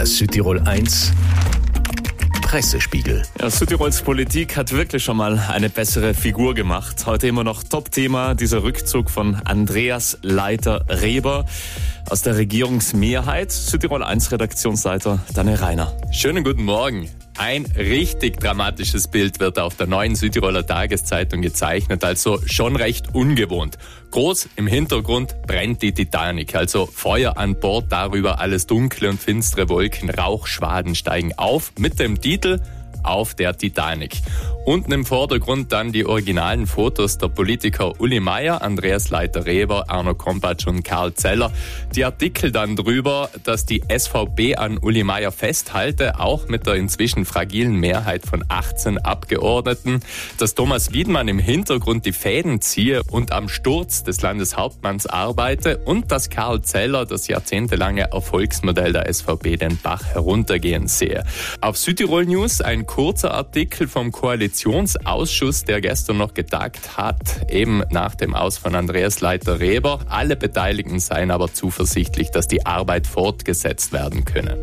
Der Südtirol 1 Pressespiegel. Ja, Südtirols Politik hat wirklich schon mal eine bessere Figur gemacht. Heute immer noch Top-Thema dieser Rückzug von Andreas Leiter-Reber aus der Regierungsmehrheit. Südtirol 1 Redaktionsleiter Daniel Reiner. Schönen guten Morgen. Ein richtig dramatisches Bild wird auf der neuen Südtiroler Tageszeitung gezeichnet, also schon recht ungewohnt. Groß im Hintergrund brennt die Titanic, also Feuer an Bord, darüber alles dunkle und finstere Wolken, Rauchschwaden steigen auf. Mit dem Titel auf der Titanic. Unten im Vordergrund dann die originalen Fotos der Politiker Uli Meier, Andreas Leiter-Reber, Arno Kompatsch und Karl Zeller. Die Artikel dann drüber, dass die SVP an Uli Meier festhalte, auch mit der inzwischen fragilen Mehrheit von 18 Abgeordneten, dass Thomas Wiedmann im Hintergrund die Fäden ziehe und am Sturz des Landeshauptmanns arbeite und dass Karl Zeller das jahrzehntelange Erfolgsmodell der SVP den Bach heruntergehen sehe. Auf Südtirol News ein kurzer Artikel vom Koalitionsausschuss, der gestern noch getagt hat, eben nach dem Aus von Andreas Leiter-Reber. Alle Beteiligten seien aber zuversichtlich, dass die Arbeit fortgesetzt werden könne.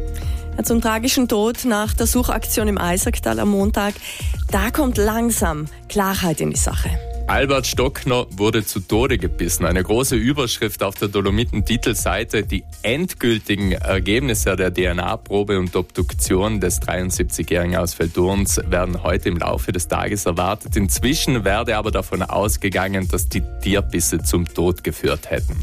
zum tragischen Tod nach der Suchaktion im Eisacktal am Montag, da kommt langsam Klarheit in die Sache. Albert Stockner wurde zu Tode gebissen. Eine große Überschrift auf der Dolomiten-Titelseite. Die endgültigen Ergebnisse der DNA-Probe und Obduktion des 73-Jährigen aus Feldurns werden heute im Laufe des Tages erwartet. Inzwischen werde aber davon ausgegangen, dass die Tierbisse zum Tod geführt hätten.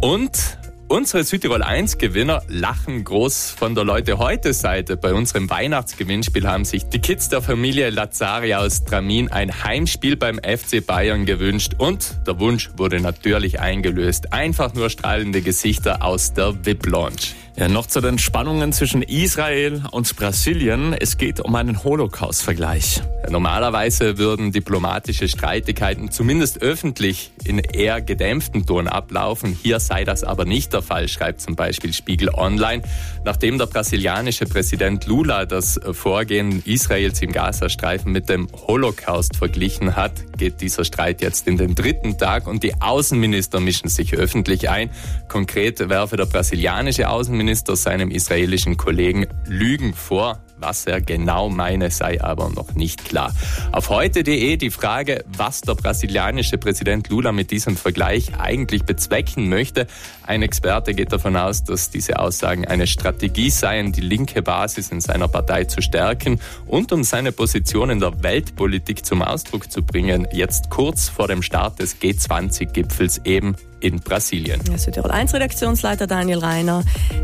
Und Unsere Südtirol 1 Gewinner lachen groß von der Leute heute Seite. Bei unserem Weihnachtsgewinnspiel haben sich die Kids der Familie Lazari aus Tramin ein Heimspiel beim FC Bayern gewünscht und der Wunsch wurde natürlich eingelöst. Einfach nur strahlende Gesichter aus der VIP Lounge. Ja, noch zu den Spannungen zwischen Israel und Brasilien. Es geht um einen Holocaust-Vergleich. Normalerweise würden diplomatische Streitigkeiten zumindest öffentlich in eher gedämpften Ton ablaufen. Hier sei das aber nicht der Fall, schreibt zum Beispiel Spiegel Online. Nachdem der brasilianische Präsident Lula das Vorgehen Israels im Gazastreifen mit dem Holocaust verglichen hat, geht dieser Streit jetzt in den dritten Tag und die Außenminister mischen sich öffentlich ein. Konkret werfe der brasilianische Außenminister Außenminister seinem israelischen Kollegen Lügen vor. Was er genau meine, sei aber noch nicht klar. Auf heute.de die Frage, was der brasilianische Präsident Lula mit diesem Vergleich eigentlich bezwecken möchte. Ein Experte geht davon aus, dass diese Aussagen eine Strategie seien, die linke Basis in seiner Partei zu stärken und um seine Position in der Weltpolitik zum Ausdruck zu bringen, jetzt kurz vor dem Start des G20-Gipfels eben in Brasilien. Südtirol 1 Redaktionsleiter Daniel Reiner.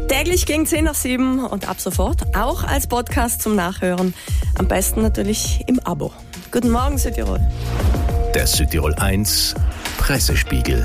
Täglich gegen 10 nach 7 und ab sofort auch als Podcast zum Nachhören. Am besten natürlich im Abo. Guten Morgen Südtirol. Der Südtirol 1 Pressespiegel.